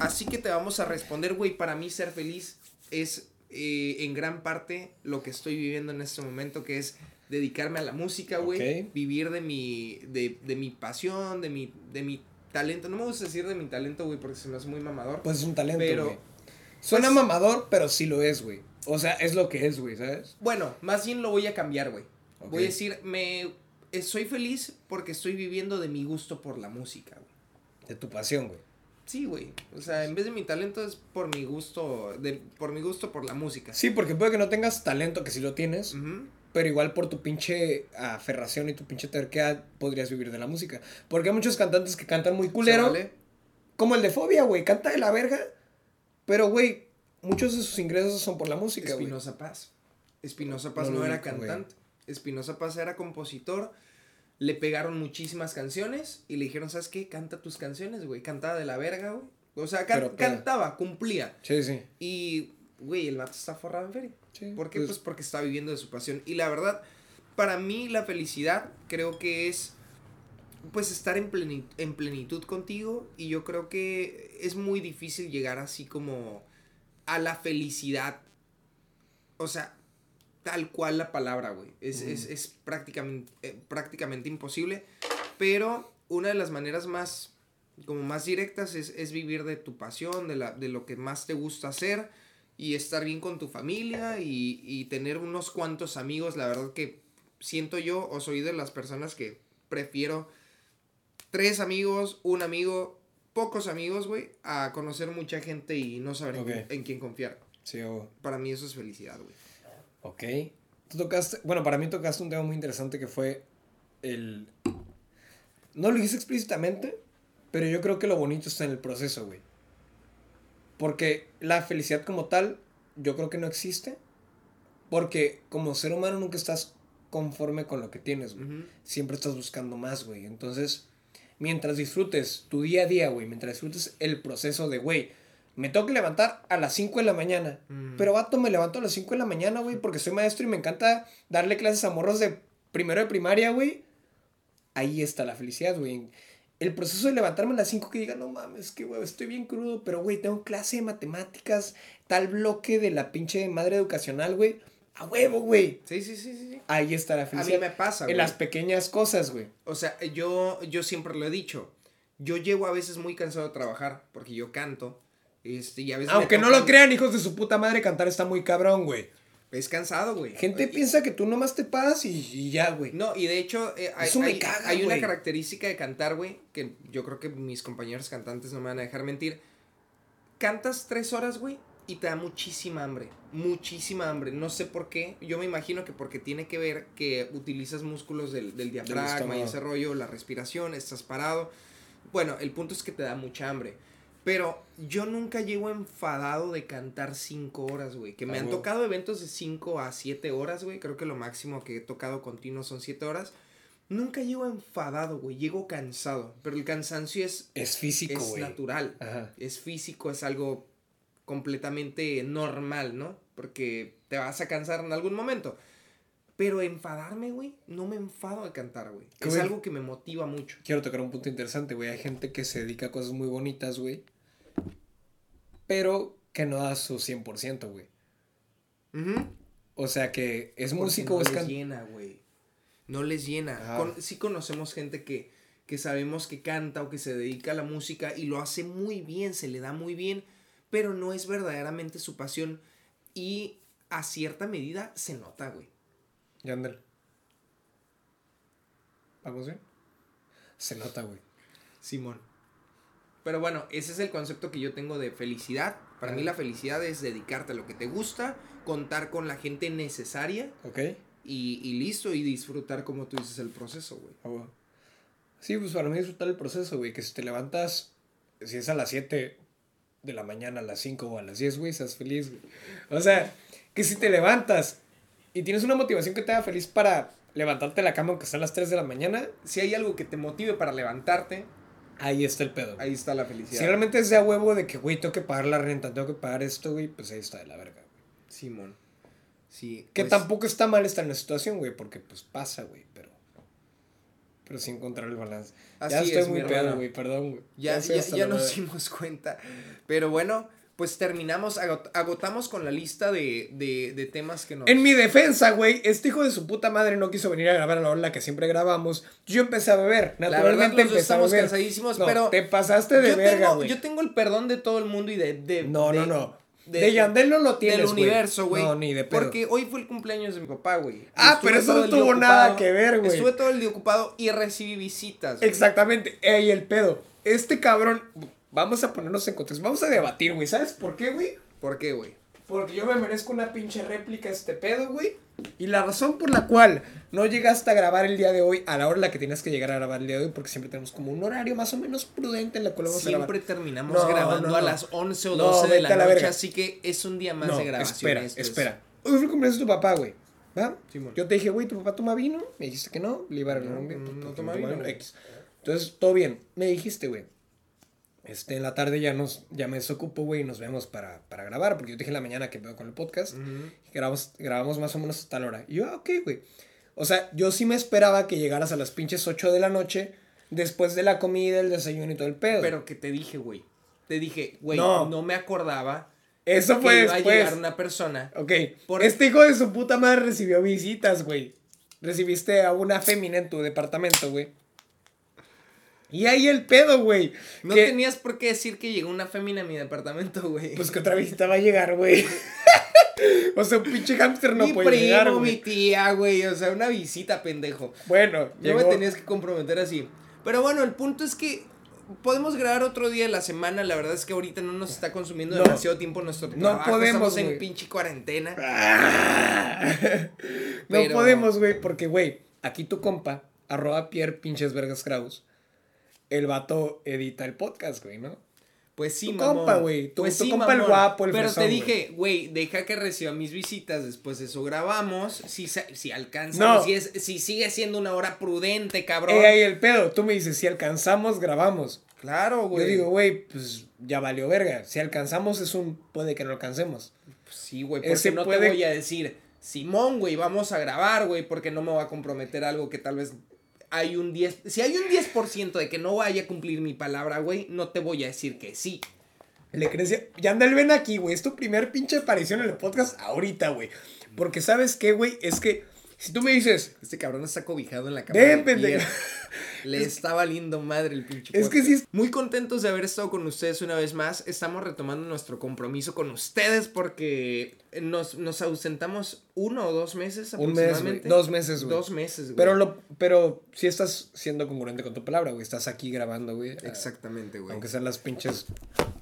Así que te vamos a responder, güey. Para mí, ser feliz es eh, en gran parte lo que estoy viviendo en este momento, que es dedicarme a la música, güey. Vivir de mi, de, de mi pasión, de mi, de mi talento. No me gusta decir de mi talento, güey, porque se me hace muy mamador. Pues es un talento, Pero-. Suena pues- mamador, pero sí lo es, güey. O sea, es lo que es, güey, ¿sabes? Bueno, más bien lo voy a cambiar, güey. Voy a decir, me eh, soy feliz porque estoy viviendo de mi gusto por la música, güey. De tu pasión, güey. Sí, güey. O sea, en vez de mi talento es por mi gusto, de, por mi gusto por la música. Sí, porque puede que no tengas talento, que sí lo tienes, pero igual por tu pinche aferración y tu pinche terquedad podrías vivir de la música. Porque hay muchos cantantes que cantan muy culero, como el de Fobia, güey, canta de la verga, pero, güey, muchos de sus ingresos son por la música, güey. Espinosa Paz. Espinosa Paz No era cantante. Espinosa Paz era compositor. Le pegaron muchísimas canciones y le dijeron, ¿sabes qué? Canta tus canciones, güey. Cantaba de la verga, güey. O sea, can- Pero pega. cantaba, cumplía. Sí, sí. Y, güey, el vato está forrado en feria. sí ¿Por qué? pues, Pues porque está viviendo de su pasión. Y la verdad, para mí la felicidad creo que es pues estar en plenitud, en plenitud contigo y yo creo que es muy difícil llegar así como a la felicidad. O sea, tal cual la palabra, güey. Es, es, es prácticamente, eh, prácticamente imposible. Pero una de las maneras más, como más directas es, es vivir de tu pasión, de, la, de lo que más te gusta hacer y estar bien con tu familia y, y tener unos cuantos amigos. La verdad que siento yo o soy de las personas que prefiero tres amigos, un amigo, pocos amigos, güey, a conocer mucha gente y no saber en quién- en quién confiar. sí, o- Para mí eso es felicidad, güey. Ok. Tú tocaste, bueno, para mí tocaste un tema muy interesante que fue el... No lo dijiste explícitamente, pero yo creo que lo bonito está en el proceso, güey. Porque la felicidad como tal, yo creo que no existe. Porque como ser humano nunca estás conforme con lo que tienes, güey. Siempre estás buscando más, güey. Entonces, mientras disfrutes tu día a día, güey, mientras disfrutes el proceso de, güey, me tengo que levantar a las 5 de la mañana. Mm. Pero vato, me levanto a las 5 de la mañana, güey, porque soy maestro y me encanta darle clases a morros de primero de primaria, güey. Ahí está la felicidad, güey. El proceso de levantarme a las 5 que diga, no mames, que güey, estoy bien crudo, pero güey, tengo clase de matemáticas, tal bloque de la pinche madre educacional, güey. A huevo, güey. Sí, sí, sí, sí. Ahí está la A mí felicidad. me pasa, en güey. las pequeñas cosas, güey. O sea, yo, yo siempre lo he dicho. Yo llego a veces muy cansado de trabajar porque yo canto. Este, y a veces Aunque no lo crean, hijos de su puta madre, cantar está muy cabrón, güey. Es cansado, güey. Gente piensa que tú nomás te pagas y, y ya, güey. No, y de hecho, eh, hay, Eso me hay- caga, hay una característica de cantar, güey, que yo creo que mis compañeros cantantes no me van a dejar mentir. Cantas tres horas, güey, y te da muchísima hambre. Muchísima hambre. No sé por qué. Yo me imagino que porque tiene que ver que utilizas músculos del, del diafragma y ese rollo, la respiración, estás parado. Bueno, el punto es que te da mucha hambre. Pero yo nunca llego enfadado de cantar cinco horas, güey. Que me Ah, han huevo. tocado eventos de cinco a siete horas, güey. Creo que lo máximo que he tocado continuo son siete horas. Nunca llego enfadado, güey. Llego cansado. Pero el cansancio es, Es físico, es güey. natural. Ajá. Es físico, es algo completamente normal, ¿no? Porque te vas a cansar en algún momento. Pero enfadarme, güey, no me enfado de cantar, güey. Es algo que me motiva mucho. Quiero tocar un punto interesante, güey. Hay gente que se dedica a cosas muy bonitas, güey. Pero que no da su 100%, güey. Ujú. O sea que es Porque músico no es les llena, güey. No les llena. Con- sí conocemos gente que, que sabemos que canta o que se dedica a la música y lo hace muy bien, se le da muy bien, pero no es verdaderamente su pasión y a cierta medida se nota, güey. Yandel. ¿Vamos bien? Se nota, güey. Simón. Pero bueno, ese es el concepto que yo tengo de felicidad. Para mí la felicidad es dedicarte a lo que te gusta, contar con la gente necesaria ¿Ok? y, y listo y disfrutar como tú dices el proceso, güey. Bueno. Sí, pues para mí disfrutar el proceso, güey. Que si te levantas, si es a las 7 de la mañana, a las 5 o a las 10, güey, seas feliz, güey. O sea, que si te levantas y tienes una motivación que te haga feliz para levantarte de la cama aunque sea a las 3 de la mañana, Si hay algo que te motive para levantarte, ahí está el pedo. güey. ahí está la felicidad. Si realmente es de a huevo de que, güey, tengo que pagar la renta, tengo que pagar esto, güey, pues ahí está de la verga. güey. Simón. Sí. Que pues, tampoco está mal estar en la situación, güey, porque pues pasa, güey, pero. Pero sin encontrar el balance. Así ya estoy es, muy pedo, güey, perdón, güey. Ya, ya, ya nos dimos cuenta. Pero bueno, pues terminamos, agot- agotamos con la lista de, de, de temas que nos... En mi defensa, güey, este hijo de su puta madre no quiso venir a grabar a la hora que siempre grabamos. Yo empecé a beber, La verdad, empecé a beber. cansadísimos, No, pero... te pasaste de yo, verga, güey. yo tengo el perdón de todo el mundo y de... de No, no, no. de- De, Yandel no lo tienes, del universo, güey. No, ni de pedo. Porque hoy fue el cumpleaños de mi papá, güey. Ah, Estuve pero eso no tuvo nada que ver, güey. Estuve todo el día ocupado y recibí visitas. güey. Exactamente, ey, el pedo. Este cabrón, vamos a ponernos en contexto, vamos a debatir, güey. ¿Sabes por qué, güey? ¿Por qué, güey? Porque yo me merezco una pinche réplica a este pedo, güey. Y la razón por la cual no llegaste a grabar el día de hoy a la hora en la que tienes que llegar a grabar el día de hoy, porque siempre tenemos como un horario más o menos prudente en la cual vamos a Siempre grabar. terminamos No, grabando no, a las 11 o No, 12 de la noche, así que es un día más de grabación. espera, esto es- espera. Hoy fue cumpleaños de tu papá, güey. ¿Va? Yo te dije, güey, tu papá toma vino. Me dijiste que no. Le iba a regalar un No, vino, no porque toma vino. X. Entonces, todo bien. Me dijiste, güey. Este, en la tarde ya nos, ya me desocupo, güey, y nos vemos para, para grabar, porque yo te dije en la mañana que veo con el podcast. Y grabamos, grabamos más o menos a tal hora. Y yo, ah, ok, güey. O sea, yo sí me esperaba que llegaras a las pinches 8 de la noche, después de la comida, el desayuno y todo el pedo. Pero que te dije, güey. Te dije, güey, No. no. me acordaba eso que fue iba a llegar una persona. Ok. Por- Este hijo de su puta madre recibió visitas, güey. Recibiste a una fémina en tu departamento, güey. Y ahí el pedo, güey. No que- tenías por qué decir que llegó una fémina a mi departamento, güey. Pues que otra visita va a llegar, güey. [LAUGHS] o sea, un pinche hámster no mi puede primo, llegar, mi güey. tía, güey. O sea, una visita, pendejo. Bueno, No llegó- me tenías que comprometer así. Pero bueno, el punto es que podemos grabar otro día de la semana. La verdad es que ahorita no nos está consumiendo No. demasiado tiempo nuestro No podemos, Estamos en pinche cuarentena. [LAUGHS] no podemos, güey, porque, güey, aquí tu compa, arroba Pierre pinches vergas Kraus, el vato edita el podcast, güey, ¿no? Pues sí, Tu mamón. compa, güey, tu- Pues tu sí, compa el mamón. guapo, el Pero fresón, te dije, güey, deja que reciba mis visitas. Después de eso grabamos. Si, si alcanzamos. No. Si, es, si sigue siendo una hora prudente, cabrón. Eh, ahí el pedo, tú me dices, si alcanzamos, grabamos. Claro, güey. Yo digo, güey, pues ya valió verga. Si alcanzamos es un puede que no alcancemos. Pues sí, güey, porque Ese no puede- te voy a decir, Simón, güey, vamos a grabar, güey, porque no me voy a comprometer algo que tal vez hay un 10, si hay un 10% de que no vaya a cumplir mi palabra, güey, no te voy a decir que sí. Le creció. Ya anda el ven aquí, güey. Es tu primer pinche aparición en el podcast ahorita, güey. Porque sabes qué, güey, es que si tú me dices, Este cabrón está cobijado en la cama. ven, pendejo. Le está valiendo madre el pinche Es que sí es- Muy contentos de haber estado con ustedes una vez más. Estamos retomando nuestro compromiso con ustedes porque nos, nos ausentamos uno o dos meses Un mes, aproximadamente. Dos meses, güey. Dos meses, güey. Pero, lo, pero si estás siendo congruente con tu palabra, güey. Estás aquí grabando, güey. Exactamente, güey. Aunque sean las pinches.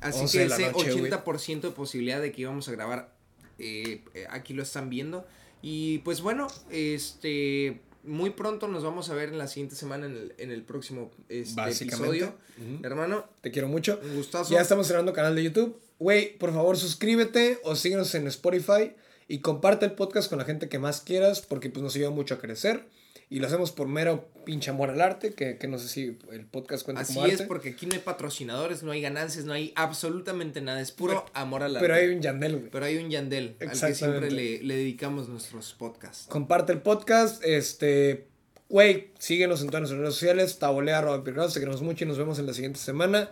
Así 11 que de la ese noche, güey. 80% de posibilidad de que íbamos a grabar, eh, eh, aquí lo están viendo. Y pues bueno, este, muy pronto nos vamos a ver en la siguiente semana en el, en el próximo este, episodio. Hermano, Te quiero mucho. un gustazo. Ya estamos cerrando canal de YouTube. Güey, por favor, suscríbete o síguenos en Spotify y comparte el podcast con la gente que más quieras porque pues nos ayuda mucho a crecer. Y lo hacemos por mero pinche amor al arte, que, que no sé si el podcast cuenta Así como es, arte. porque aquí no hay patrocinadores, no hay ganancias, no hay absolutamente nada. Es puro amor al arte. Pero hay un Yandel, güey. Pero hay un Yandel al que siempre le, le dedicamos nuestros podcasts. Comparte el podcast, este... Güey, síguenos en todas nuestras redes sociales, tabolea, arroba, pirrados, te queremos mucho y nos vemos en la siguiente semana.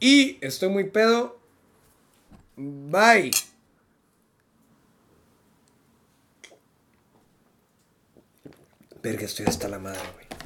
Y estoy muy pedo. Bye. Verga, estoy hasta la madre, güey.